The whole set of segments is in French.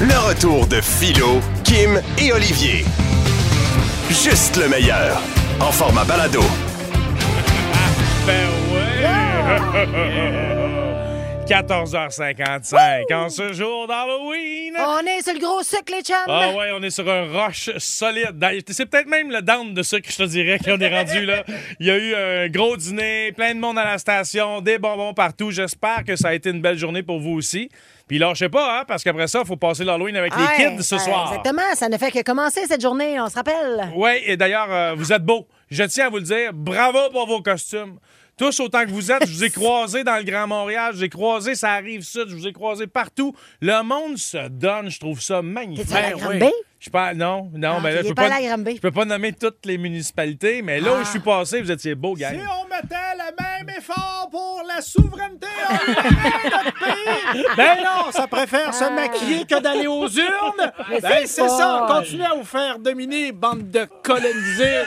Le retour de Philo, Kim et Olivier. Juste le meilleur. En format balado. Ben ouais! 14h55, en ce jour d'Halloween. On est sur le gros sucre, les chums. Ah ouais, on est sur un roche solide. Dans- C'est peut-être même le down de sucre, je te dirais, qu'on est rendu là. Il y a eu un gros dîner, plein de monde à la station, des bonbons partout. J'espère que ça a été une belle journée pour vous aussi. Puis là, je sais pas, hein, parce qu'après ça, il faut passer l'Halloween avec les Ouais, kids ce ouais, soir. Exactement, ça ne fait que commencer cette journée, on se rappelle. Oui, et d'ailleurs, euh, vous êtes beaux. Je tiens à vous le dire. Bravo pour vos costumes. Tous autant que vous êtes, je vous ai croisés dans le Grand Montréal, je vous ai croisés, ça arrive sud, je vous ai croisés partout. Le monde se donne, je trouve ça magnifique. T'es-tu à la Granby? Je pas, non, non, Ah, mais là, je est peux pas pas, allé à Granby. je peux pas nommer toutes les municipalités, mais là où je suis passé, vous étiez beaux, gang. Si on mettait le même effort pour la souveraineté, on notre pays. Ben non, ça préfère se maquiller que d'aller aux urnes. Mais Ben c'est c'est ça, folle. continuez à vous faire dominer, bande de colonisés.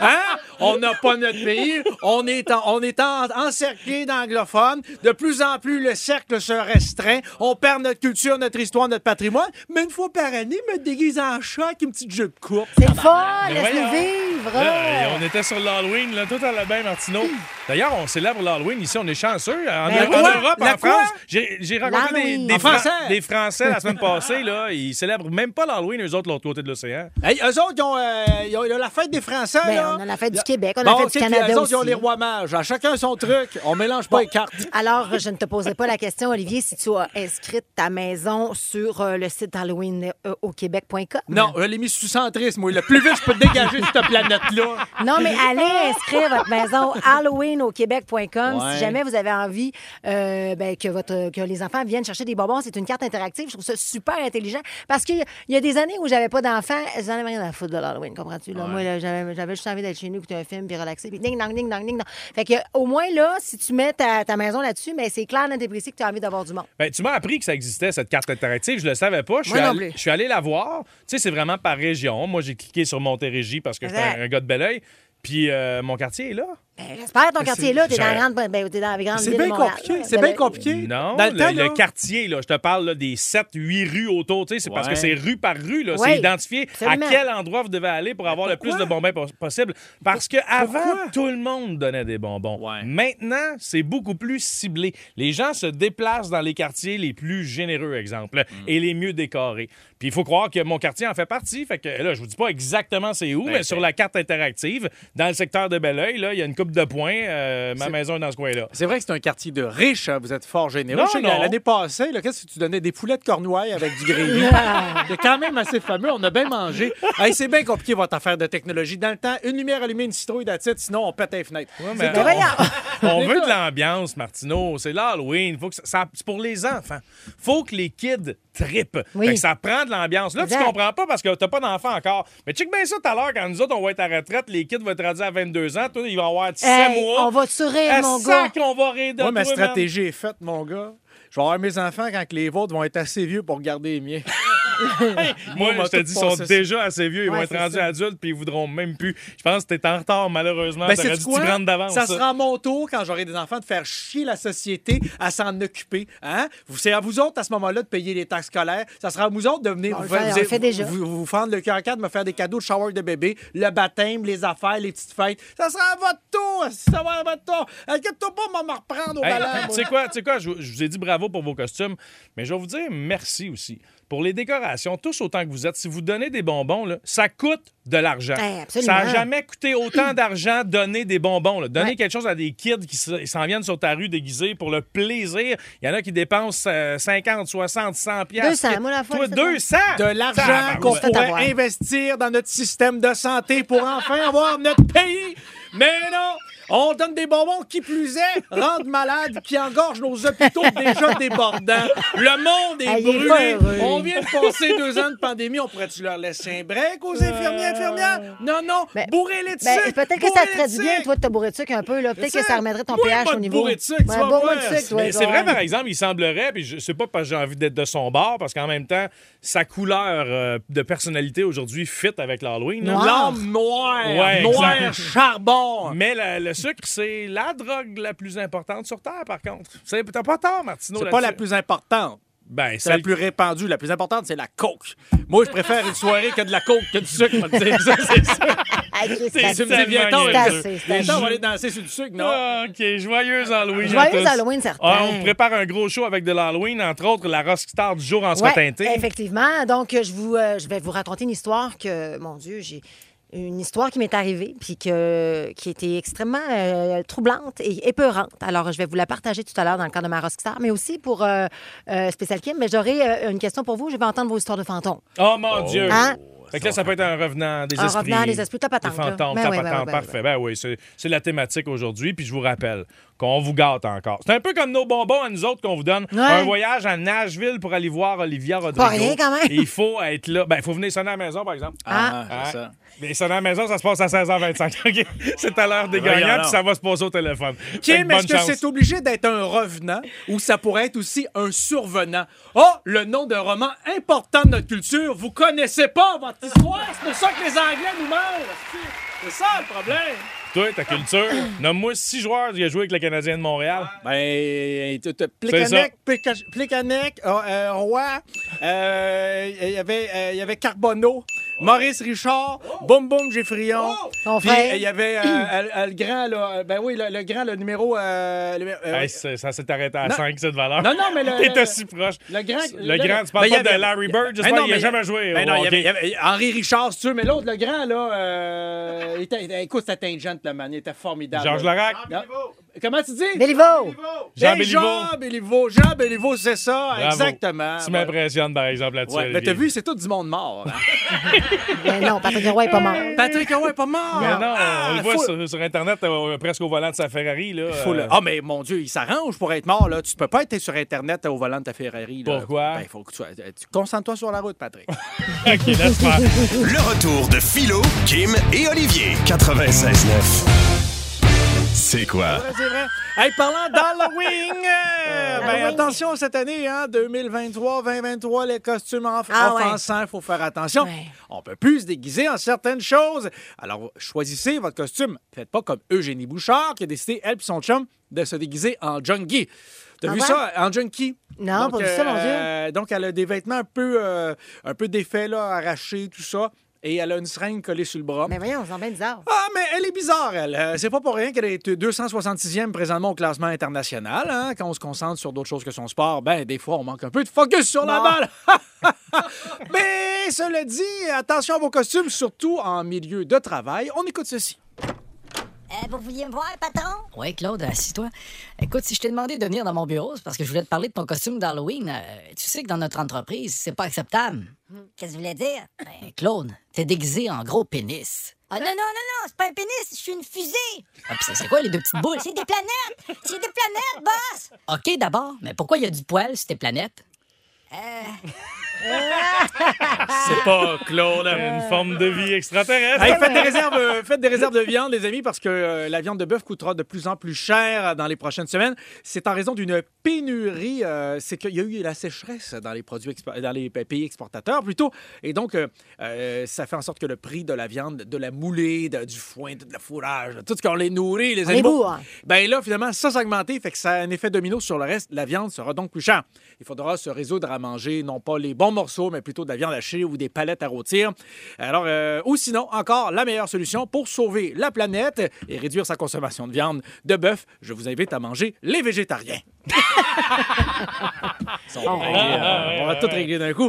Hein? On n'a pas notre pays, on est, en- on est en- encerclé d'anglophones. De plus en plus, le cercle se restreint. On perd notre culture, notre histoire, notre patrimoine. Mais une fois par année, me déguise en chat avec une petite jupe courte. C'est le fun, Mais laisse-nous vivre. Là, on était sur l'Halloween, là, tout allait bien, Martineau. D'ailleurs, on célèbre l'Halloween ici, on est chanceux. En, Ben en. Europe, La en? France, j'ai j'ai rencontré des, Fran- français. des Français la semaine passée, là, ils célèbrent même pas l'Halloween, eux autres, de l'autre côté de l'océan. Hey, eux autres, ils ont, euh, ils ont- ils ont la fête des Français, Ben, là. on a la fête du Québec, on a OK, du Canada autres, aussi. ils ont les rois mages. À chacun son truc. On mélange pas les cartes. Alors, je ne te poserai pas la question, Olivier, si tu as inscrit ta maison sur euh, le site Halloween euh, au Québec.com. Non, je l'ai mis sous centrisme, moi. Le plus vite je peux te dégager cette planète-là. Non, mais allez inscrire votre maison Halloween au Québec.com Ouais. si jamais vous avez envie euh, ben, que, votre, que les enfants viennent chercher des bonbons. C'est une carte interactive. Je trouve ça super intelligent parce qu'il y a- des années où j'avais pas d'enfants. J'en avais rien à foutre de l'Halloween, comprends-tu? Là? Moi, j'avais j'avais juste envie d'être chez nous, écouter un film, puis relaxer, puis ding, dong, ding, dong, ding, dong. Fait que, au moins, là, si tu mets ta, ta maison là-dessus, mais c'est clair, net et précis que tu as envie d'avoir du monde. Ben, tu m'as appris que ça existait, cette carte interactive. Je le savais pas. Je suis, allé, plus. je suis allé la voir. Tu sais, c'est vraiment par région. Moi, j'ai cliqué sur Montérégie parce que Exact. un, un gars de Belleuil. Puis euh, mon quartier est là. Ben, j'espère ton quartier là. T'es dans, la c'est- grande, ben, t'es dans la grande C'est ville de bien Montréal. compliqué. C'est Ben, bien ben, compliqué. Non, Dans le, le, temps, le là. quartier, là, je te parle là, des 7, 8 rues autour, tu sais, c'est parce Ouais. que c'est rue par rue, là, Ouais, c'est identifié absolument. à quel endroit vous devez aller pour avoir le plus de bonbons pos- possible. Parce que avant, pourquoi? tout le monde donnait des bonbons. Ouais. Maintenant, c'est beaucoup plus ciblé. Les gens se déplacent dans les quartiers les plus généreux, exemple, Mm. et les mieux décorés. Puis il faut croire que mon quartier en fait partie. Fait que là, je vous dis pas exactement c'est où, mais ben. sur la carte interactive, dans le secteur de Belleuil, là, il y a une coupe de points. euh, ma maison est dans ce coin-là. C'est vrai que c'est un quartier de riches. hein. Vous êtes fort généreux. Non, non. L'année passée, là, qu'est-ce que tu donnais? Des poulets de cornouailles avec du gravy. c'est quand même assez fameux. On a bien mangé. Hey, c'est bien compliqué, votre affaire de technologie. Dans le temps, une lumière allumée, une citrouille d'attitude, sinon on pète les fenêtres. Ben voyons. On veut de l'ambiance, Martineau. C'est l'Halloween. Faut que ça, ça- c'est pour les enfants. Faut que les kids trippent. Oui. Fait que ça prend de l'ambiance. Là, Exact. tu comprends pas parce que t'as pas d'enfant encore. Mais check bien ça tout à l'heure, quand nous autres, on va être à la retraite, les kids vont être rendus à 22 ans. Toi, ils vont avoir 17 Hey, mois. on va te sourire, mon gars. on va rire de Moi, ma man. stratégie est faite, mon gars. Je vais avoir mes enfants quand que les vôtres vont être assez vieux pour garder les miens. Moi, je te dis, ils sont déjà assez vieux. Ils Ouais, vont être rendus ça. adultes puis ils voudront même plus. Je pense que t'es en retard, malheureusement. Ben, T'aurais dû prendre d'avance. Ça sera à mon tour, quand j'aurai des enfants, de faire chier la société à s'en occuper. Hein? Vous- C'est à vous autres, à ce moment-là, de payer les taxes scolaires. Ça sera à vous autres de venir On vous, fait- on le fait déjà. vous, vous fendre le cœur à quatre, me faire des cadeaux de shower de bébé, le baptême, les affaires, les petites fêtes. Ça sera à votre tour. Ça va à votre tour. Inquiète-toi pas, on va me reprendre au Hey, tu sais quoi, quoi, je, vous- je vous ai dit bravo pour vos costumes, mais je vais vous dire merci aussi. Pour les décorations, tous autant que vous êtes, si vous donnez des bonbons, là, ça coûte de l'argent. Absolument. ça n'a jamais coûté autant d'argent donner des bonbons. là. Donner Ouais. quelque chose à des kids qui se- s'en viennent sur ta rue déguisés pour le plaisir. Il y en a qui dépensent euh, 50, 60, 100 piastres. 200, moi, la fois, Toi, c'est 200! de l'argent qu'on pourrait investir dans notre système de santé pour enfin avoir notre pays. Mais non! On donne des bonbons qui plus est rendent malades, qui engorgent nos hôpitaux déjà débordants. Le monde est Ah, est brûlé. On vient de passer deux ans de pandémie. On pourrait-tu leur laisser un break aux infirmiers, infirmières? Non, non. Ben, bourrez les Ben, sucre, peut-être que ça te du bien, toi, de te bourrer de sucre un peu. là. Peut-être que ça. remettrait ton Moi, pH pas au de niveau. de sucre, Ouais, de c'est vrai, par exemple, il semblerait, puis je sais pas parce que j'ai envie d'être de son bord, parce qu'en même temps, sa couleur euh, de personnalité aujourd'hui fit avec l'Halloween. L'âme noire. Ouais, noir charbon. Mais la- le sucre, c'est la drogue la plus importante sur Terre, par contre. C'est- T'as pas tort, Martineau. C'est pas la plus importante. Ben, C'est la plus répandue, la plus importante, c'est la coke. Moi, je préfère une soirée que de la coke que du sucre, je vais te dire. Ça, c'est ça. Ah, Chris, C'est- c'est Tu me dis, viens tellement on va- aller danser sur du sucre, non? Ah, OK, joyeux Halloween. Tous. Halloween, certain. Ah, on prépare un gros show avec de l'Halloween, entre autres la rockstar du jour en sera Ouais, teintée. effectivement. Donc, je, vous, euh, je vais vous raconter une histoire que, mon Dieu, j'ai une histoire qui m'est arrivée, puis que, qui était extrêmement euh, troublante et épeurante. Alors, je vais vous la partager tout à l'heure dans le cadre de ma Rockstar, mais aussi pour euh, euh, Spécial Kim. Mais j'aurai euh, une question pour vous. Je vais entendre vos histoires de fantômes. Oh mon Dieu! Hein? Fait que là, ça peut être un revenant des Un esprits. revenant des esprits, ta patente, Des fantômes, ta Ben oui, ben patente, oui, ben parfait. Ben oui, c'est c'est la thématique aujourd'hui. Puis je vous rappelle qu'on vous gâte encore. C'est un peu comme nos bonbons à nous autres qu'on vous donne. Ouais. Un voyage à Nashville pour aller voir Olivia Rodrigo. Pas rien, quand même. Et il faut être là. Ben, il faut venir sonner à la maison, par exemple. Ah. c'est ça. Mais sonner à la maison, ça se passe à 16h25. OK? C'est à l'heure des gagnants, puis ça va se passer au téléphone. Kim, est-ce que chance. c'est obligé d'être un revenant ou ça pourrait être aussi un survenant? Oh, le nom d'un roman important de notre culture. Vous connaissez pas votre histoire. C'est pour ça que les Anglais nous meurent. C'est ça le problème. Toi, ta culture, nomme-moi six joueurs qui ont joué avec le Canadien de Montréal. Ben, ça. Plekanec, Pleka- Plekanec, euh, euh, Roy, euh, il y avait, euh, il y avait Carbonneau, Maurice Richard, Boum Boum Puis, frère. euh, il y avait euh, le grand, là, euh, ben oui, le, le grand, le numéro... euh, le- euh, Hey, ça s'est arrêté à Non. 5, cette valeur. Non, non, mais le- T'étais le- si proche. Le grand. Le grand, tu parles Ben, il y pas de avait- Larry Bird, Ben j'espère non, qu'il a mais jamais joué Ben au non, il y avait, hockey. il y avait Henri Richard, si tu veux, mais l'autre, le grand, là, euh, il était, il était- écoute, c'était un gentleman, il était formidable. Georges là. Larac. Non. Comment tu dis? Béliveau! Jean Béliveau. Jean Béliveau. Jean Béliveau, c'est ça, Bravo. exactement. Tu m'impressionnes, par exemple, là-dessus. Ouais, mais t'as vu, c'est tout du monde mort. hein. Ben non, Patrick Roy est pas mort. Patrick Roy est pas mort. Mais non, Ah, on le voit faut- sur, sur Internet, euh, presque au volant de sa Ferrari. Là, faut le- euh, Ah, mais mon Dieu, il s'arrange pour être mort. Là. Tu peux pas être sur Internet au volant de ta Ferrari. là. Pourquoi? Ben, faut que tu, sois- tu concentres-toi sur la route, Patrick. OK, laisse faire. Le retour de Philo, Kim et Olivier. 96.9. C'est quoi? Ouais, c'est vrai. Hey, parlant d'Halloween, euh, ben, attention cette année, hein, 2023-2023, les costumes enf- Ah offensants, il faut faire attention. Ouais. On peut plus se déguiser en certaines choses. Alors, choisissez votre costume. Faites pas comme Eugénie Bouchard qui a décidé, elle et son chum, de se déguiser en junkie. T'as Ah vu ouais? ça, en junkie? Non, pas vu ça, mon euh, Donc, elle a des vêtements un peu, euh, un peu défaits, là, arrachés, tout ça. Et elle a une seringue collée sur le bras. Mais voyons, c'est bien bizarre. Ah, mais elle est bizarre, elle. Euh, c'est pas pour rien qu'elle est 266e présentement au classement international. Hein? Quand on se concentre sur d'autres choses que son sport, ben, des fois, on manque un peu de focus sur la balle. mais cela dit, attention à vos costumes, surtout en milieu de travail. On écoute ceci. Euh, vous vouliez me voir, patron? Oui, Claude, assis-toi. Écoute, si je t'ai demandé de venir dans mon bureau, c'est parce que je voulais te parler de ton costume d'Halloween. Euh, tu sais que dans notre entreprise, c'est pas acceptable. Qu'est-ce que vous voulez dire? Ben, Claude, t'es déguisé en gros pénis. Ah non, non, non, non, c'est pas un pénis, je suis une fusée. Ah, pis c'est quoi les deux petites boules? C'est des planètes! C'est des planètes, boss! OK, d'abord, mais pourquoi il y a du poil sur tes planètes? C'est pas Claude, une forme de vie extraterrestre. Hey, faites, des réserves, euh, faites des réserves de viande, les amis, parce que euh, la viande de bœuf coûtera de plus en plus cher dans les prochaines semaines. C'est en raison d'une pénurie. euh, c'est qu'il y a eu la sécheresse dans les produits dans les pays exportateurs plutôt, et donc euh, euh, ça fait en sorte que le prix de la viande, de la moulée, de- du foin, de la fourrage, de tout ce qu'on les nourrit, les On animaux. bourre. Ben là, finalement, ça s'est augmenté, fait que ça a un effet domino sur le reste. La viande sera donc plus chère. Il faudra se résoudre à manger non pas les bons morceaux, mais plutôt de la viande hachée ou des palettes à rôtir. Alors, euh, ou sinon, encore la meilleure solution pour sauver la planète et réduire sa consommation de viande de bœuf, je vous invite à manger les végétariens. Réglés, euh, on va tout régler d'un coup.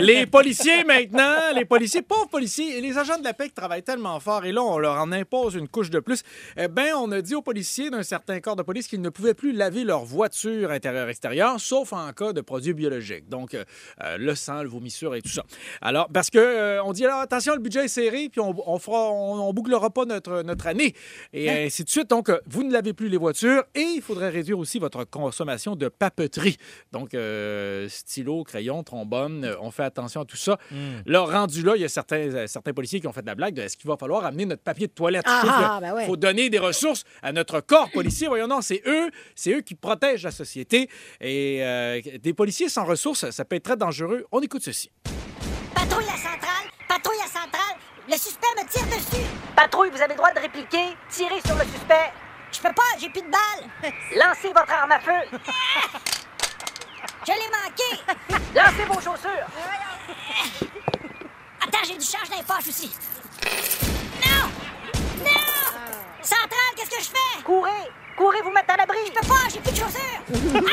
Les policiers maintenant, les policiers, pauvres policiers, et les agents de la paix qui travaillent tellement fort, et là, on leur en impose une couche de plus. Eh bien, on a dit aux policiers d'un certain corps de police qu'ils ne pouvaient plus laver leur voiture intérieure-extérieure, sauf en cas de produits biologiques. Donc, euh, euh, le sang, le vomissure et tout ça. Alors, parce que euh, on dit alors, attention, le budget est serré, puis on, on fera, on, on bouclera pas notre, notre année. Et ainsi de suite. Donc, vous ne lavez plus les voitures et il faudrait réduire aussi votre consommation de papeterie. Donc, euh, stylo, crayon, trombone, euh, on fait attention à tout ça. Là, rendu là, il y a certains, euh, certains policiers qui ont fait de la blague de est-ce qu'il va falloir amener notre papier de toilette? Ah, ah, ben ouais. faut donner des ressources à notre corps policier. Voyons, non, c'est eux, c'est eux qui protègent la société. Et euh, des policiers sans ressources, ça peut être très dangereux. On écoute ceci. Patrouille à centrale! Patrouille à centrale! Le suspect me tire dessus! Patrouille, vous avez le droit de répliquer. Tirez sur le suspect. Je peux pas, j'ai plus de balles! Lancez votre arme à feu. Je l'ai manqué! Lancez vos chaussures! Attends, j'ai du change dans les poches aussi. Non! Non! Centrale, qu'est-ce que je fais? Courez! Courez vous mettre à l'abri! Je peux pas, j'ai plus de chaussures!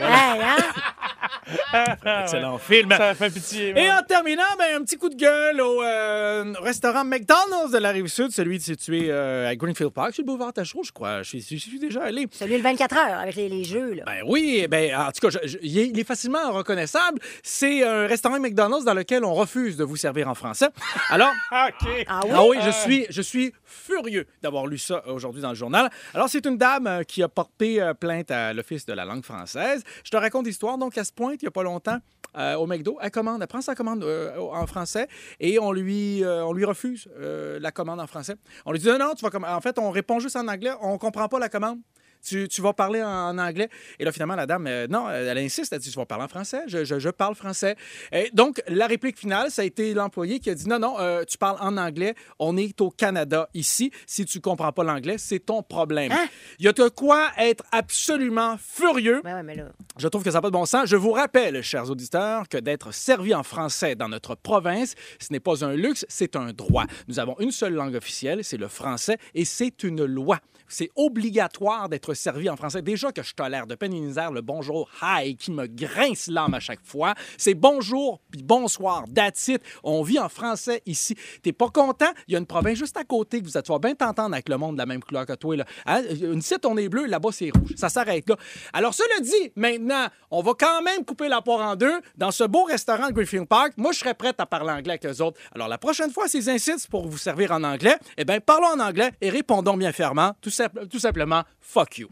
Hey, hein? Excellent film. Ça fait pitié. Et en terminant, ben, un petit coup de gueule au euh, restaurant McDonald's de la Rive-Sud, celui situé euh, à Greenfield Park, sur le boulevard Tachereau, je crois. Je suis, je suis déjà allé. Celui le 24 heures avec les, les jeux, là. Ben oui, ben, en tout cas, je- je- il est- il est facilement reconnaissable. C'est un restaurant McDonald's dans lequel on refuse de vous servir en français. Alors, OK. Ah oui? ah oui, je suis, je suis furieux d'avoir lu ça aujourd'hui dans le journal. Alors, c'est une dame euh, qui a porté euh, plainte à l'Office de la langue française. Je te raconte l'histoire. Donc, elle se pointe il n'y a pas longtemps euh, au McDo. Elle commande, elle prend sa commande en français et on lui, on lui refuse la commande en français. On lui dit non, non, tu vas comm- En fait, on répond juste en anglais. On comprend pas la commande. Tu, tu vas parler en, en anglais. Et là, finalement, la dame, euh, non, elle, elle insiste. Elle dit, tu vas parler en français. Je, je- je parle français. Et donc, la réplique finale, ça a été l'employé qui a dit, non, non, euh, tu parles en anglais. On est au Canada ici. Si tu comprends pas l'anglais, c'est ton problème. Il y a de quoi être absolument furieux. Ben ouais, mais là. Je trouve que ça n'a pas de bon sens. Je vous rappelle, chers auditeurs, que d'être servi en français dans notre province, ce n'est pas un luxe, c'est un droit. Nous avons une seule langue officielle, c'est le français, et c'est une loi. C'est obligatoire d'être servi en français. Déjà que je tolère de peine et misère le bonjour, hi, qui me grince l'âme à chaque fois. C'est bonjour puis bonsoir, that's it. On vit en français ici. T'es pas content? Il y a une province juste à côté que vous êtes. Tu bien t'entendre avec le monde de la même couleur que toi. Là. Hein? Une site, on est bleu, là-bas, c'est rouge. Ça s'arrête là. Alors, cela dit, maintenant, on va quand même couper la poire en deux. Dans ce beau restaurant de Greenfield Park, moi, je serais prête à parler anglais avec eux autres. Alors, la prochaine fois, s'ils insistent pour vous servir en anglais, eh bien, parlons en anglais et répondons bien fermement, tout, simple- tout simplement, fuck you.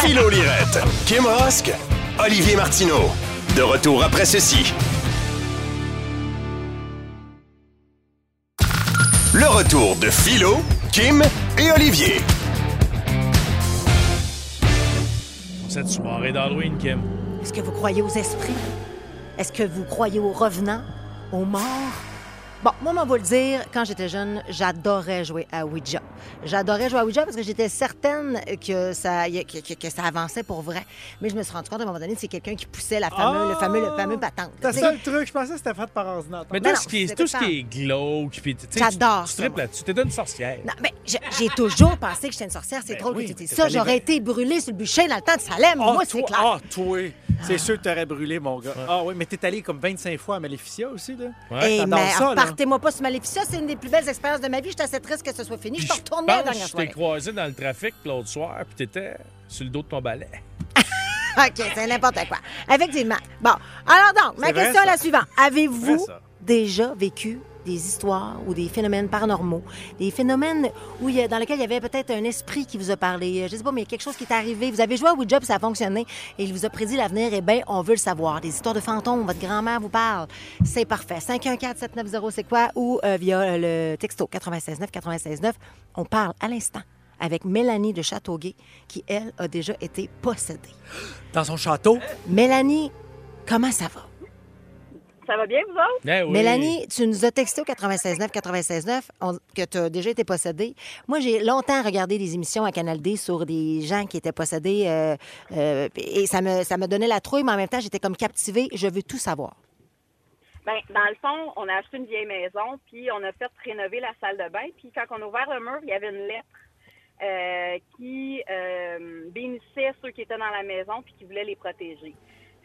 Philo Lirette, Kim Rosk, Olivier Martineau. De retour après ceci. Le retour de Philo, Kim et Olivier. Cette soirée d'Halloween, Kim. Est-ce que vous croyez aux esprits? Est-ce que vous croyez aux revenants? Aux morts? Bon, moi, on va vous le dire, quand j'étais jeune, j'adorais jouer à Ouija. J'adorais jouer à Ouija parce que j'étais certaine que ça, que, que- que ça avançait pour vrai. Mais je me suis rendu compte à un moment donné que c'est quelqu'un qui poussait la fameux, le fameux, le fameux patente. C'est ça le truc. Je pensais que c'était fait par ordinateur. Mais tout, non, ce qui est, tout ce qui est glauque, puis tu sais, J'adore tu, moi. là-dessus. T'es une sorcière. Non, mais j'ai toujours pensé que j'étais une sorcière. C'est Ben drôle oui, que tu dises t'es ça. J'aurais été brûlée sur le bûcher dans le temps de Salem. Ah, moi, c'est clair. Ah, toi. C'est sûr que t'aurais brûlé, mon gars. Ah oui, mais t'es allé comme 25 fois à Maléficia aussi, là. Ouais. Et t'adores mais ça, partez-moi pas sur Maléficia, c'est une des plus belles expériences de ma vie. J'étais assez triste que ce soit fini. Je suis retournée la pense dernière que je t'ai croisé dans le trafic l'autre soir, puis t'étais sur le dos de ton balai. OK, c'est n'importe quoi. Effectivement. Bon, alors donc, ma question est la suivante. Avez-vous déjà vécu des histoires ou des phénomènes paranormaux, des phénomènes où il y a- dans lesquels il y avait peut-être un esprit qui vous a parlé, euh, je sais pas, mais quelque chose qui est arrivé, vous avez joué à Ouija puis ça a fonctionné et il vous a prédit l'avenir, eh bien, on veut le savoir. Des histoires de fantômes, votre grand-mère vous parle, c'est parfait. 514-790, c'est quoi? Ou euh, via euh, le texto 969 969 on parle à l'instant avec Mélanie de Châteauguay qui, elle, a déjà été possédée. Dans son château? Mélanie, comment ça va? Ça va bien, vous autres? Oui. Mélanie, tu nous as texté au 969 969 on- que tu as déjà été possédée. Moi, j'ai longtemps regardé des émissions à Canal D sur des gens qui étaient possédés euh, euh, et ça me, ça me donnait la trouille, mais en même temps, j'étais comme captivée. Je veux tout savoir. Ben, dans le fond, on a acheté une vieille maison, puis on a fait rénover la salle de bain. Puis quand on a ouvert le mur, il y avait une lettre euh, qui euh, bénissait ceux qui étaient dans la maison puis qui voulait les protéger.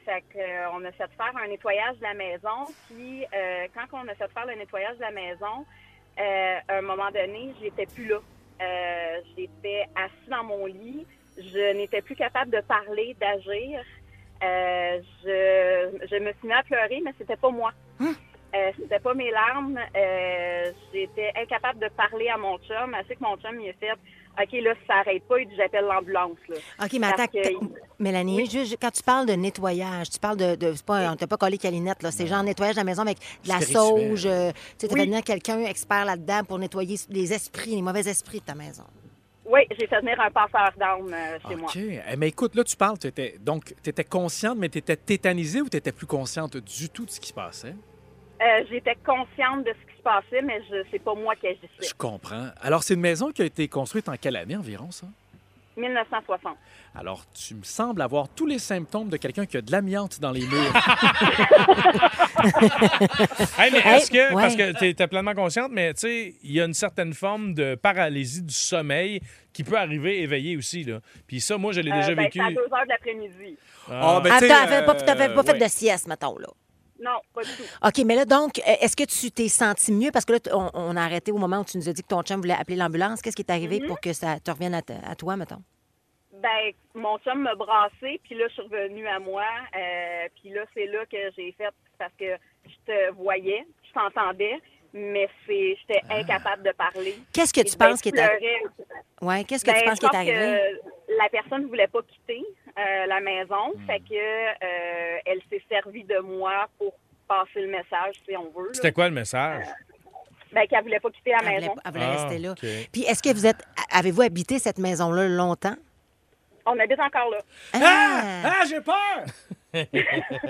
Fait que, euh, a fait faire un nettoyage de la maison. Puis euh, quand on a fait faire le nettoyage de la maison, euh, à un moment donné, j'étais plus là. J'étais assis dans mon lit. Je n'étais plus capable de parler, d'agir. Je, je me suis mis à pleurer, mais c'était pas moi. Euh, c'était pas mes larmes. Euh, j'étais incapable de parler à mon chum. Assez que mon chum il a fait OK, là, ça s'arrête pas, il dit j'appelle l'ambulance. là. OK, mais attends, que- Mélanie, juste, quand tu parles de nettoyage, tu parles de. de c'est pas, on t'a pas collé calinette, là. C'est genre nettoyage de la maison avec de la sauge. euh, tu sais, Oui. venir quelqu'un expert là-dedans pour nettoyer les esprits, les mauvais esprits de ta maison. Oui, j'ai fait venir un passeur euh, chez moi. OK. Eh, Mais écoute, là, tu parles, t'étais- donc, tu étais consciente, mais tu étais tétanisée ou tu étais plus consciente du tout de ce qui se passait? Euh, j'étais consciente de ce qui se passait, mais je c'est pas moi qui agissais. Je comprends. Alors, c'est une maison qui a été construite en quelle année environ, ça? 1960. Alors, tu me sembles avoir tous les symptômes de quelqu'un qui a de l'amiante dans les murs. Hey, mais est-ce que, ouais. parce que tu es pleinement consciente, mais tu sais, il y a une certaine forme de paralysie du sommeil qui peut arriver éveillé aussi. Là. Puis ça, moi, je l'ai Euh, déjà ben, vécu. À 2 heures de l'après-midi. Ah. ben, Attends, pas, pas euh, fait ouais. de sieste, mettons, là. Non, pas du tout. OK, mais là, donc, euh, est-ce que tu t'es senti mieux? Parce que là, on, on a arrêté au moment où tu nous as dit que ton chum voulait appeler l'ambulance. Qu'est-ce qui est arrivé Mm-hmm. pour que ça te revienne à, toi, mettons? Ben, mon chum m'a brassé, puis là, je suis revenue à moi. euh, puis là, c'est là que j'ai fait, parce que je te voyais, je t'entendais, mais c'est, j'étais incapable de parler. Qu'est-ce que Et tu ben, penses qui je est arrivé? Ouais, qu'est-ce que Ben, tu penses je qui est arrivé? la personne ne voulait pas quitter euh, la maison, Hmm. fait que euh, elle s'est servie de moi pour passer le message, si on veut. là. C'était quoi le message? Ben, qu'elle voulait pas quitter la Elle voulait, maison. elle voulait Ah, rester là. OK. Puis est-ce que vous êtes. Avez-vous habité cette maison-là longtemps? On habite encore là. Ah! Ah! Ah, j'ai peur!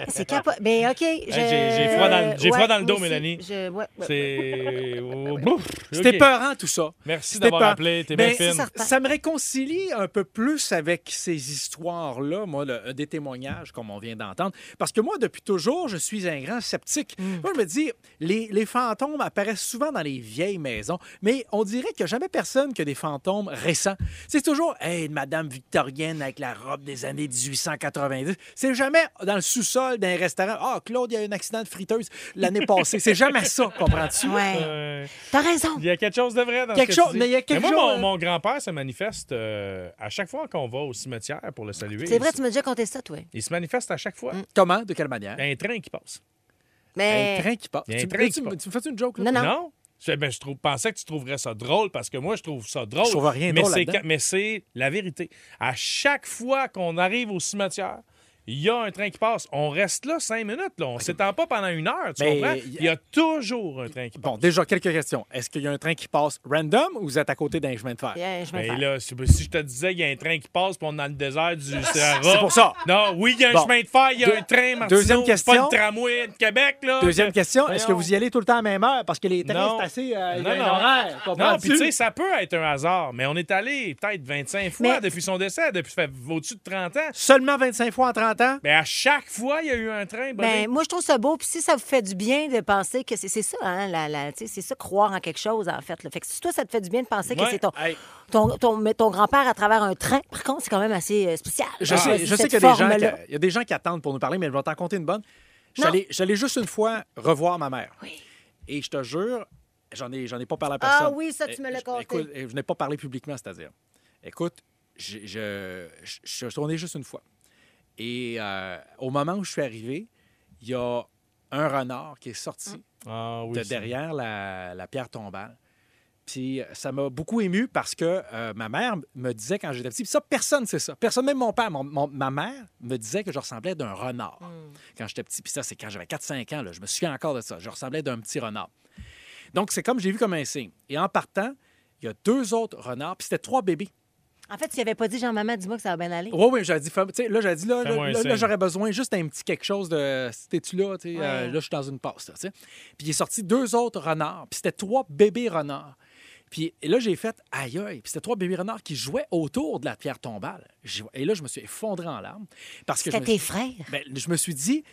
C'est capable. Mais OK. je- j'ai- froid dans le- j'ai Ouais, froid dans le dos. Mélanie. Je- ouais, ouais. C'est. C'était OK. peurant, tout ça. Merci d'avoir appelé. T'es bien fine. Ça me réconcilie un peu plus avec ces histoires-là, moi, le- des témoignages, comme on vient d'entendre. Parce que moi, depuis toujours, je suis un grand sceptique. Mm. Moi, je me dis, les, les fantômes apparaissent souvent dans les vieilles maisons, mais on dirait qu'il n'y a jamais personne qui a des fantômes récents. C'est toujours, hey, une madame victorienne avec la robe des années 1890. C'est jamais dans le sous-sol d'un restaurant. Ah, Claude, il y a eu un accident de friteuse l'année passée. C'est jamais ça, comprends-tu? Ouais. Euh, T'as raison. Il y a quelque chose de vrai dans Quelque ce que tu chose- dis. mais il y a quelque moi, chose- mon, mon grand-père se manifeste euh, à chaque fois qu'on va au cimetière pour le saluer. C'est vrai, il, tu m'as déjà conté ça, toi. il se manifeste à chaque Mm. fois. Comment? De quelle manière? Il y a un train qui passe. Mais. Un train qui passe. Tu, train tu- qui passe. tu me fais une joke? Là? Non, non. Je, ben, je trouve, pensais que tu trouverais ça drôle parce que moi, je trouve ça drôle. Je trouve rien mais drôle Mais c'est la vérité. À chaque fois qu'on arrive au cimetière, il y a un train qui passe. On reste là cinq minutes. Là. On ne s'étend pas pendant une heure. Tu Mais comprends? il y a- Il y a toujours un train qui passe. Bon, déjà, quelques questions. Est-ce qu'il y a un train qui passe random ou vous êtes à côté d'un chemin de fer? Il y a un chemin de Ben fer. là, si si je te disais qu'il y a un train qui passe puis on est dans le désert du Sahara. C'est pour ça. Non, oui, il y a un Bon. chemin de fer, il y a un train, deuxième pas question. le tramway de Québec, là. Deuxième question, est-ce que vous y allez tout le temps à la même heure? Parce que les trains, c'est assez. euh, il Non, non. horaire. Non, puis tu sais, ça peut être un hasard, mais on est allé peut-être 25 fois Mais- depuis son décès, depuis ça fait au-dessus de 30 ans. Seulement 25 fois en 30 ans? Mais à chaque fois, il y a eu un train. Ben, moi, je trouve ça beau. Puis si ça vous fait du bien de penser que c'est ça, hein, la, la- tu sais, c'est ça, croire en quelque chose, en fait. là. Fait que si toi, ça te fait du bien de penser que c'est ton, Hey. ton, ton, mais ton grand-père à travers un train, par contre, c'est quand même assez euh, spécial. Je Ah, sais, je sais qu'il y, a des gens qui, forme-là. il y a des gens qui attendent pour nous parler, mais je vais t'en compter une bonne. Allé juste une fois revoir ma mère. Oui. Et je te jure, j'en ai, j'en ai pas parlé à personne. Ah oui, ça, tu me l'as je- conté. Écoute, je n'ai pas parlé publiquement, c'est-à-dire. Écoute, je, je, je, je suis retourné juste une fois. Et euh, au moment où je suis arrivé, il y a un renard qui est sorti Ah oui. de c'est- derrière la, la pierre tombale. Puis euh, ça m'a beaucoup ému parce que euh, ma mère me disait quand j'étais petit, puis ça, personne ne sait ça. Personne, même mon père, mon- mon- ma mère me disait que je ressemblais d'un renard quand j'étais petit. Puis ça, c'est quand j'avais 4-5 ans. Là, je me souviens encore de ça. Je ressemblais d'un petit renard. Donc, c'est comme j'ai vu comme un signe. Et en partant, il y a deux autres renards, puis c'était trois bébés. En fait, tu n'avais pas dit, Jean-Maman, dis-moi que ça va bien aller. Oui, oui, j'avais dit, fais- tu sais, là, j'avais dit, là, là, j'aurais besoin juste d'un petit quelque chose de. C'était-tu là, tu sais, Ouais. euh, là, je suis dans une passe, là, tu sais. Puis il est sorti deux autres renards, puis c'était trois bébés renards. Puis là, j'ai fait aïe aïe. Puis c'était trois bébés renards qui jouaient autour de la pierre tombale. Et là, je me suis effondré en larmes. Parce que je C'était tes suis- frères? ben, je me suis dit,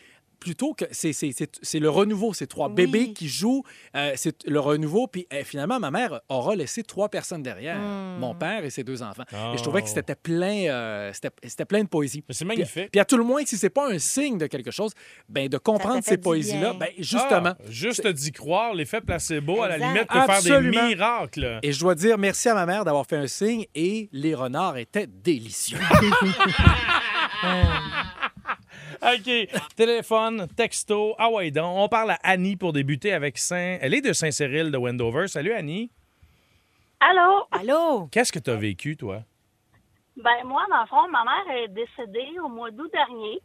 plutôt que c'est, c'est, c'est- c'est le renouveau, c'est trois Oui. bébés qui jouent, euh, c'est le renouveau. Puis euh, finalement, ma mère aura laissé trois personnes derrière, Hmm. mon père et ses deux enfants. Oh. Et je trouvais que c'était plein, euh, c'était, c'était plein de poésie. C'est magnifique. puis à tout le moins, si c'est pas un signe de quelque chose, ben de comprendre ces poésies-là, bien. ben justement. Ah, juste d'y croire, l'effet placebo, à la Exact. limite, peut faire Absolument. des miracles. Et je dois dire merci à ma mère d'avoir fait un signe et les renards étaient délicieux. OK. Téléphone, texto, ah ouais donc. On parle à Annie pour débuter avec Saint... Elle est de Saint-Cyril de Wendover. Salut, Annie. Allô? Allô? Qu'est-ce que tu as vécu, toi? Ben moi, dans le fond, ma mère est décédée au mois d'août dernier.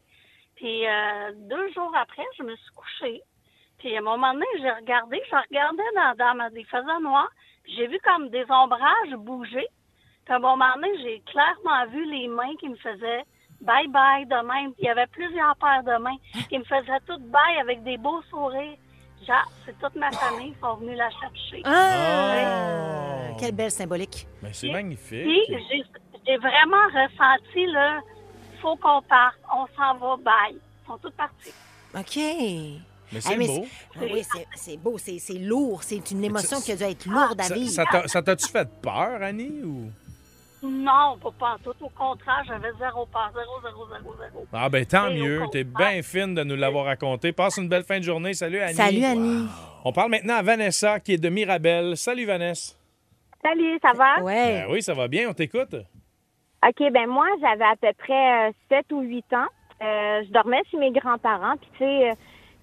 Puis euh, deux jours après, je me suis couchée. Puis à un moment donné, j'ai regardé, je regardais dans, dans ma, des faisans noirs. Puis j'ai vu comme des ombrages bouger. Puis à un moment donné, j'ai clairement vu les mains qui me faisaient bye bye de même. Il y avait plusieurs paires de mains qui me faisaient toutes bye avec des beaux sourires. Genre, c'est toute ma famille qui sont venus la chercher. Ah! Quelle belle symbolique. Ben, c'est magnifique. Puis, j'ai- vraiment ressenti, là, faut qu'on parte, on s'en va, bye. Ils sont tous partis. OK. Mais c'est Ah, mais beau. c'est- Oui, c'est- beau, c'est lourd. C'est une émotion qui a dû être lourde à vivre. Ça t'a-tu fait peur, Annie? Ou... Non, pas, tout. Au contraire, j'avais zéro peur, zéro, zéro, zéro, zéro. Ah ben tant Et mieux. T'es bien fine de nous l'avoir raconté. Passe une belle fin de journée. Salut Annie. Salut, Annie. On parle maintenant à Vanessa qui est de Mirabel. Salut Vanessa. Salut, ça va? Ouais. Ben oui, ça va bien, on t'écoute. OK, ben moi, j'avais à peu près euh, 7 ou 8 ans. Euh, je dormais chez mes grands-parents. Puis, tu sais, euh,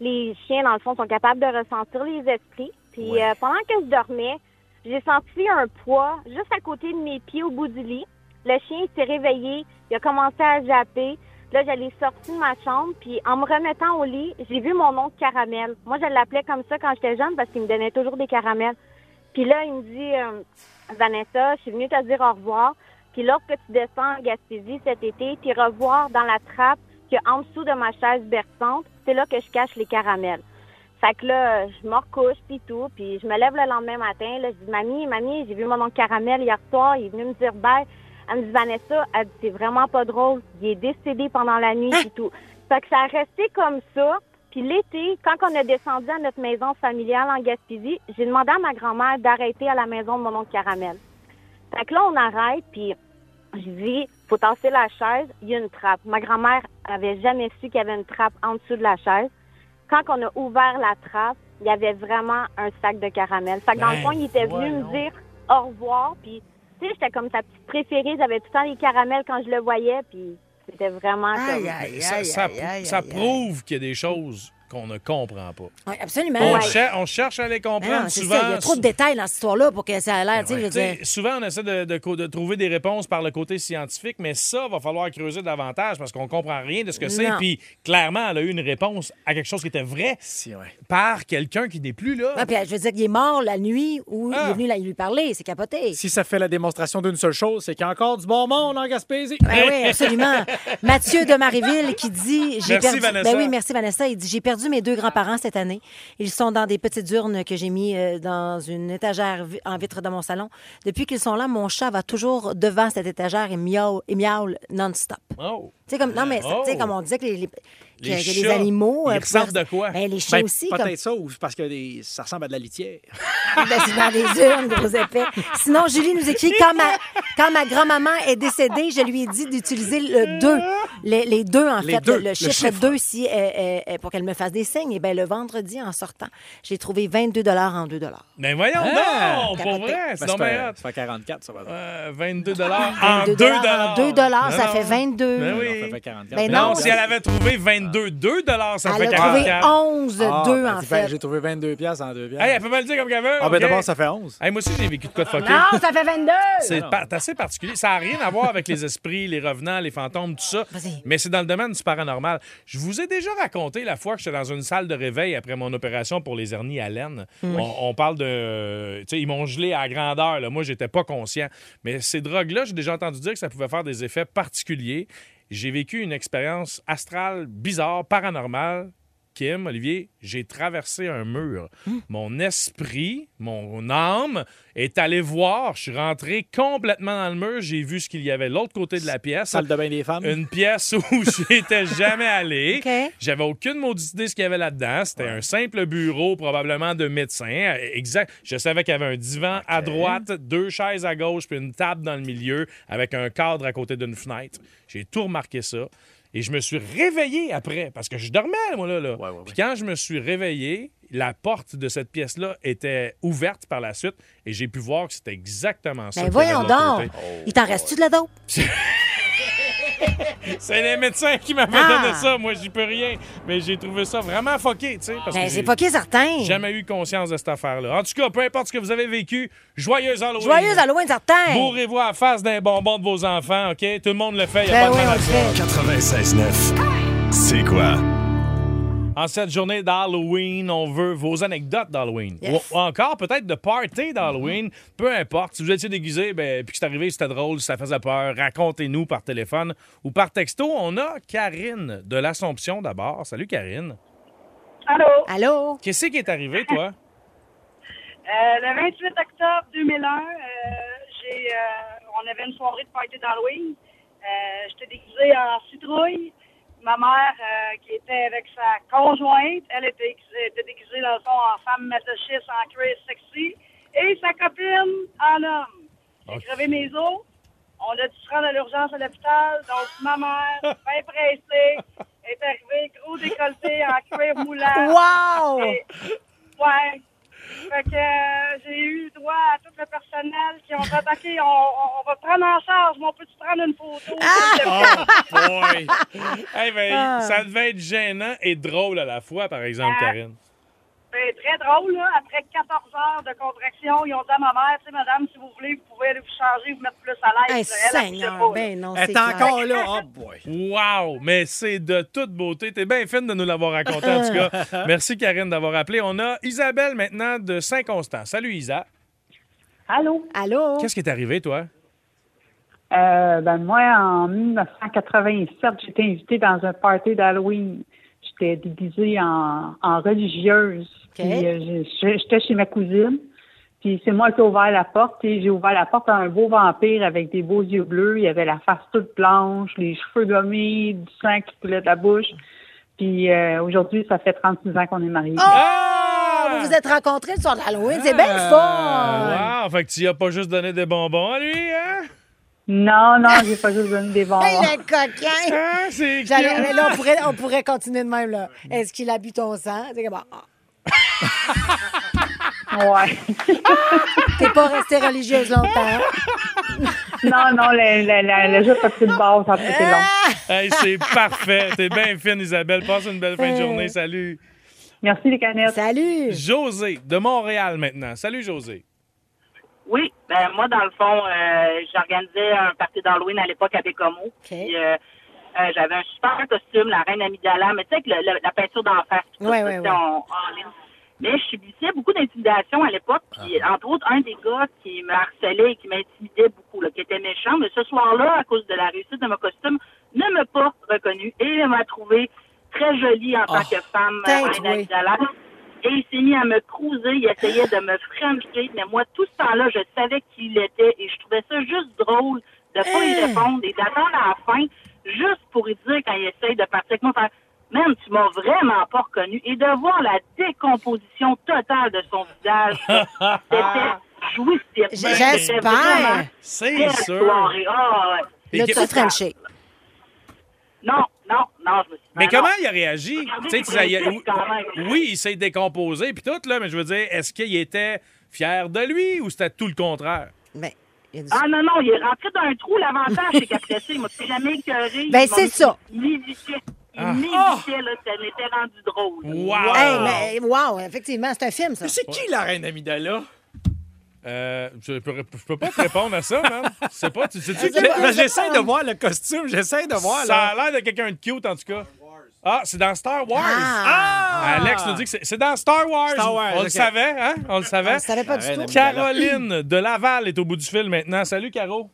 les chiens, dans le fond, sont capables de ressentir les esprits. Puis, Ouais. euh, pendant que je dormais, j'ai senti un poids juste à côté de mes pieds au bout du lit. Le chien s'est réveillé. Il a commencé à japper. Là, j'allais sortir de ma chambre. Puis, en me remettant au lit, j'ai vu mon oncle Caramel. Moi, je l'appelais comme ça quand j'étais jeune parce qu'il me donnait toujours des caramels. Puis là, il me dit, euh, Vanessa, je suis venue te dire au revoir. Puis lorsque tu descends en Gaspésie cet été, tu iras voir dans la trappe qu'il y en dessous de ma chaise berçante. C'est là que je cache les caramels. Fait que là, je me recouche puis tout. Puis je me lève le lendemain matin. Là, je dis, mamie, mamie, j'ai vu mon oncle Caramel hier soir. Il est venu me dire bye. Elle me dit, Vanessa, elle dit, c'est vraiment pas drôle. Il est décédé pendant la nuit et tout. Fait que ça a resté comme ça. Puis l'été, quand on a descendu à notre maison familiale en Gaspésie, j'ai demandé à ma grand-mère d'arrêter à la maison de mon oncle Caramel. Fait que là, on arrête, puis je dis, faut tasser la chaise, il y a une trappe. Ma grand-mère avait jamais su qu'il y avait une trappe en dessous de la chaise. Quand on a ouvert la trappe, il y avait vraiment un sac de caramel. Fait que dans le Ben, fond, il était venu me dire au revoir, puis tu sais, j'étais comme sa petite préférée. J'avais tout le temps les caramels quand je le voyais, puis c'était vraiment comme... Aïe, aïe, ça aïe, ça, prouve qu'il y a des choses qu'on ne comprend pas. Oui, absolument. On, Ouais. cher- on cherche à les Ben comprendre non, souvent. ça. Il y a trop de détails dans cette histoire-là pour que ça ait l'air, sais, dire. souvent, on essaie de, de co- de trouver des réponses par le côté scientifique, mais ça, va falloir creuser davantage parce qu'on comprend rien de ce que c'est. Puis, clairement, elle a eu une réponse à quelque chose qui était vrai Si, ouais. par quelqu'un qui n'est plus là. Ouais, puis, je veux dire qu'il est mort la nuit où il Ah. est venu la- lui parler. C'est capoté. Si ça fait la démonstration d'une seule chose, c'est qu'il y a encore du bon monde en Gaspésie. Ben oui, absolument. Mathieu de Marieville qui dit j'ai Merci, perdu. Vanessa. Ben oui, merci Vanessa. Il dit j'ai perdu mes deux grands-parents cette année. Ils sont dans des petites urnes que j'ai mis euh, dans une étagère en vitre de mon salon. Depuis qu'ils sont là, mon chat va toujours devant cette étagère et miaule, non-stop. Sais comme non mais c'est- tu sais Oh. comme on disait que les, les, que- Les que les chats, animaux ils euh, pouvaient- de quoi? Ben, les chats Ben, aussi peut-être comme ça, ou parce que des- ça ressemble à de la litière. Ben, c'est dans des urnes, gros épais. Sinon, Julie nous écrit quand ma, quand ma grand-maman est décédée, je lui ai dit d'utiliser le 2. Les, les deux, en Les fait. deux, le, le chiffre chiffre. 2 si, euh, euh, euh, pour qu'elle me fasse des signes. Et bien, le vendredi, en sortant, j'ai trouvé 22 en 2 Mais voyons Ah! donc, pour vrai, c'est ça, fait, hot. ça fait 44, ça va. Euh, 22 en 2 22 en 2 ça fait 22. Ben oui. Ça fait 44. Ben Non, non, si elle avait trouvé 22 2 ça Elle fait a trouvé 44. 11 Ah, 2 ben, en ben, fait. J'ai trouvé 22 piastres en 2 piastres. Hey, elle peut me le dire comme qu'elle veut. ah, ben d'abord, ça fait 11. Hey, moi aussi, j'ai vécu de quoi de fucké. Non, ça fait 22! C'est assez particulier. Ça n'a rien à voir avec les esprits, les revenants, les fantômes, tout ça. Vas-y. Mais c'est dans le domaine du paranormal. Je vous ai déjà raconté la fois que j'étais dans une salle de réveil après mon opération pour les hernies à laine. On, on parle de. Tu sais, ils m'ont gelé à grandeur. Là. Moi, j'étais pas conscient. Mais ces drogues-là, j'ai déjà entendu dire que ça pouvait faire des effets particuliers. J'ai vécu une expérience astrale bizarre, paranormale. Kim, Olivier, j'ai traversé un mur. Mon esprit, mon âme est allé voir. Je suis rentré complètement dans le mur. J'ai vu ce qu'il y avait de l'autre côté de la pièce. Salle de bain des femmes. Une pièce où j'étais jamais allé. J'avais aucune maudite idée ce qu'il y avait là-dedans. C'était un simple bureau, probablement de médecin. Exact. Je savais qu'il y avait un divan à droite, deux chaises à gauche, puis une table dans le milieu avec un cadre à côté d'une fenêtre. J'ai tout remarqué ça. Et je me suis réveillé après, parce que je dormais, moi, là. là. Ouais, ouais, ouais. Puis quand je me suis réveillé, la porte de cette pièce-là était ouverte par la suite et j'ai pu voir que c'était exactement ça. Ben voyons donc. côté. Il t'en reste-tu de la dope? C'est les médecins qui m'avaient Ah! donné ça. Moi, j'y peux rien. Mais j'ai trouvé ça vraiment foqué, tu sais. Ben, c'est qui certain. jamais eu conscience de cette affaire-là. En tout cas, peu importe ce que vous avez vécu, joyeux Halloween. Joyeux Halloween, certain. Bourrez-vous à la face d'un bonbon de vos enfants, OK? Tout le monde le fait, il n'y a Ben pas de oui, fait. 96.9. C'est quoi? En cette journée d'Halloween, on veut vos anecdotes d'Halloween. Yes. Ou encore peut-être de party d'Halloween. Peu importe. Si vous étiez déguisé, ben, puis que c'est arrivé, c'était drôle, si ça faisait peur, racontez-nous par téléphone ou par texto. On a Karine de l'Assomption d'abord. Salut Karine. Allô? Allô? Qu'est-ce qui est arrivé, toi? Euh, le 28 octobre 2001, euh, j'ai, euh, on avait une soirée de party d'Halloween. Euh, J'étais déguisée en citrouille. Ma mère, euh, qui était avec sa conjointe, elle était, était déguisée dans le fond en femme masochiste, en cuir sexy. Et sa copine en homme. J'ai crevé mes os. On a dû se rendre à l'urgence à l'hôpital. Donc, ma mère, bien pressée, est arrivée, gros décolleté en cuir moulant. Wow! Et- ouais. Fait que euh, j'ai eu droit à tout le personnel qui ont dit OK, on, on- on va prendre en charge, mais on peut-tu prendre une photo? Oh, boy. Hey, ben, Ah. Ça devait être gênant et drôle à la fois, par exemple, Ah. Karine. C'est très drôle, là. Après 14 heures de contraction, ils ont dit à ma mère, tu sais, madame, si vous voulez, vous pouvez aller vous changer, vous mettre plus à l'aise. Hey, Seigneur, ben non, Elle c'est est encore là. Oh boy. Wow! Mais c'est de toute beauté. T'es bien fine de nous l'avoir raconté, en tout cas. Merci, Karine, d'avoir appelé. On a Isabelle maintenant de Saint-Constant. Salut, Isa. Allô? Allô? Qu'est-ce qui est arrivé, toi? Euh, ben moi, en 1987, j'étais invitée dans un party d'Halloween. J'étais déguisée en, en religieuse. Puis euh, j'étais chez ma cousine. Puis c'est moi qui ai ouvert la porte et j'ai ouvert la porte à un beau vampire avec des beaux yeux bleus. Il avait la face toute blanche, les cheveux gommés, du sang qui coulait de la bouche. Puis euh, aujourd'hui, ça fait 36 ans qu'on est mariés. Oh! Vous vous êtes rencontrés le soir de Halloween. C'est bien le fun! Wow! Fait que tu as pas juste donné des bonbons à lui, hein? Non, non, j'ai pas juste donné des bonbons. Hey, le coquin! Ah, c'est J'allais- cute. mais là, on pourrait, on pourrait continuer de même. là. Est-ce qu'il a bu ton sang? C'est comme, ah, Ouais. T'es pas restée religieuse longtemps. non, non, le, le, le, le jeu de base, ça a été long. Hey, c'est parfait. T'es bien fine, Isabelle. Passe une belle fin de journée. Salut. Merci, les canettes. Salut. José, de Montréal maintenant. Salut, José. Oui, ben moi, dans le fond, euh, j'organisais un party d'Halloween à l'époque à Bécomo. Puis, euh, euh, j'avais un super costume, la reine Amidala, mais tu sais, avec le- le- la peinture d'en face. tout Ouais, ça, ouais, c'était ouais. en- en ligne. Mais je subissais beaucoup d'intimidation à l'époque. Puis, entre autres, un des gars qui me harcelait et qui m'intimidait beaucoup, là, qui était méchant, mais ce soir-là, à cause de la réussite de mon costume, ne m'a pas reconnu et m'a trouvé très jolie en tant Oh, que femme, tête, reine oui. Amidala. Et il s'est mis à me cruiser, il essayait de me frencher, mais moi, tout ce temps-là, je savais qui il était et je trouvais ça juste drôle de pas y Hein? répondre et d'attendre à la fin, juste pour lui dire quand il essaye de partir avec moi, faire Même, tu m'as vraiment pas reconnu. Et de voir la décomposition totale de son visage, c'était jouissif. J'espère. C'est sûr. soirée. Ah, ouais. Là, tu. Non, non, non, je me suis Mais Ben comment non. il a réagi? Il a- oui, il s'est décomposé, puis tout, là, mais je veux dire, est-ce qu'il était fier de lui ou c'était tout le contraire? Ah non, non, il est rentré dans un trou. L'avantage, c'est qu'après ça, il m'a plus jamais écœuré. Ben, c'est ça. Il m'évitait. Il Ah. m'évitait, là, ça m'était rendu drôle. Wow! Hey, mais, wow, effectivement, c'est un film, ça. C'est qui la reine Amidala? Euh, je, peux, je peux pas te répondre à ça, man. C'est pas, tu sais-tu Je- qui- J'essaie de voir le costume, j'essaie de voir. Ça là. a l'air de quelqu'un de cute, en tout cas. Ah, c'est dans Star Wars. Ah! Alex nous dit que c'est- c'est dans Star Wars. Star Wars, On le savait, hein? On le savait. On le savait pas du tout. Caroline de Laval est au bout du fil maintenant. Salut, Caro.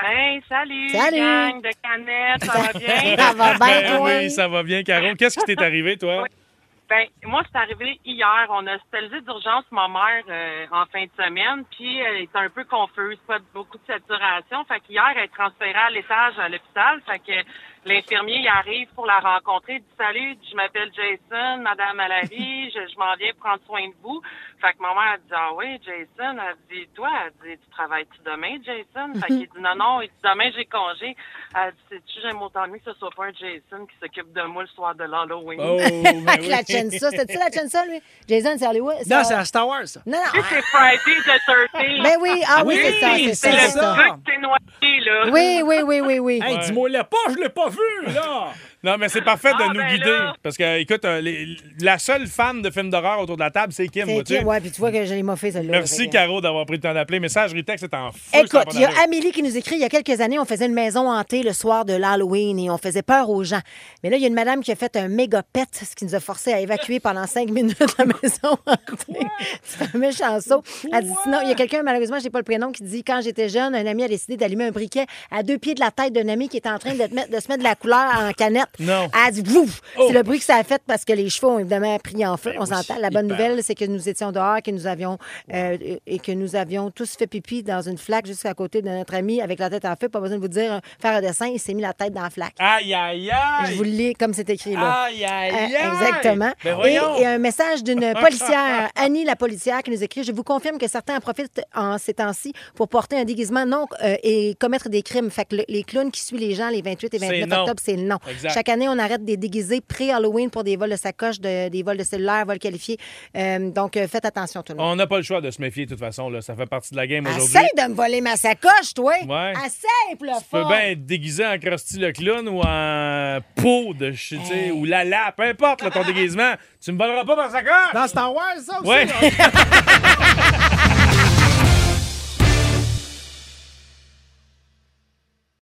Hey, salut, Salut. gang de canettes, ça va bien? Ça va bien, Ben toi? oui, ça va bien, Caro. Qu'est-ce qui t'est arrivé, toi? Ben, moi, c'est arrivé hier. On a hospitalisé d'urgence ma mère euh, en fin de semaine, puis elle était un peu confuse, pas beaucoup de saturation. Fait qu'hier, elle est transférée à l'étage à l'hôpital. Fait que l'infirmier, il arrive pour la rencontrer. Il dit Salut, je m'appelle Jason, Madame Malary, je, je m'en viens prendre soin de vous. Fait que ma mère a dit Ah oui, Jason, elle dit Toi, elle dit Tu travailles-tu demain, Jason? Fait qu'il dit Non, non, il dit Demain, j'ai congé. Elle dit Sais-tu, j'aime autant mieux que ce soit pas un Jason qui s'occupe de moi le soir de l'Halloween. Oh, ben Avec oui. la Chensa. C'était-tu la Chensa, lui? Jason, c'est Hollywood? Non, c'est à Star Wars, ça. Non, Tu non. sais, c'est Friday the 13 Ben oui, ah oui, c'est ça, c'est ça, c'est c'est le truc s'est noyé, là. Oui, oui, oui, oui, oui. Hey, Ouais. dis-moi le pas, je l'ai pas vu, là! Non, mais c'est parfait de Ah, nous ben guider. là. Parce que, écoute, euh, les- la seule fan de films d'horreur autour de la table, c'est Kim, C'est qui? Ouais, puis tu vois que je l'ai moffé, celle-là. Merci, Caro, d'avoir pris le temps d'appeler. Messagerie texte est en feu. Écoute, il y a. Amélie qui nous écrit il y a quelques années, on faisait une maison hantée le soir de l'Halloween et on faisait peur aux gens. Mais là, il y a une madame qui a fait un méga pet, ce qui nous a forcé à évacuer pendant cinq minutes la maison hantée. C'est un méchant saut. Elle dit sinon, il y a quelqu'un, malheureusement, je n'ai pas le prénom, qui dit quand j'étais jeune, un ami a décidé d'allumer un briquet à deux pieds de la tête d'un ami qui était en train de, te mettre- de se mettre de la couleur en canette. Non. Elle dit Wouf! Oh. C'est le bruit que ça a fait parce que les chevaux ont évidemment pris en feu. Ben on oui, s'entend. La bonne nouvelle, c'est que nous étions dehors, que nous avions euh, et que nous avions tous fait pipi dans une flaque juste à côté de notre ami avec la tête en feu. Pas besoin de vous dire, euh, faire un dessin, il s'est mis la tête dans la flaque. Aïe, aïe, aïe! Je vous le lis comme c'est écrit là. Aïe, aïe, Euh, aïe! exactement. Ben et, et un message d'une policière, Annie la policière, qui nous écrit Je vous confirme que certains en profitent en ces temps-ci pour porter un déguisement non euh, et commettre des crimes. Fait que le- les clowns qui suivent les gens les 28 et C'est 29 non. octobre, c'est non. Exact. Chaque année, on arrête des déguisés pré-Halloween pour des vols de sacoches, de- des vols de cellulaires, vols qualifiés. Euh, donc, euh, faites attention, tout le monde. On n'a pas le choix de se méfier de toute façon. Là. Ça fait partie de la game aujourd'hui. Essaye de me voler ma sacoche, toi! Ouais. Pour le Tu peux bien être déguisé en Krusty le clown ou en peau de sais, ou Lala, peu importe là, ton déguisement. Tu me voleras pas ma sacoche! Dans Star Wars, ça aussi? Ouais. là.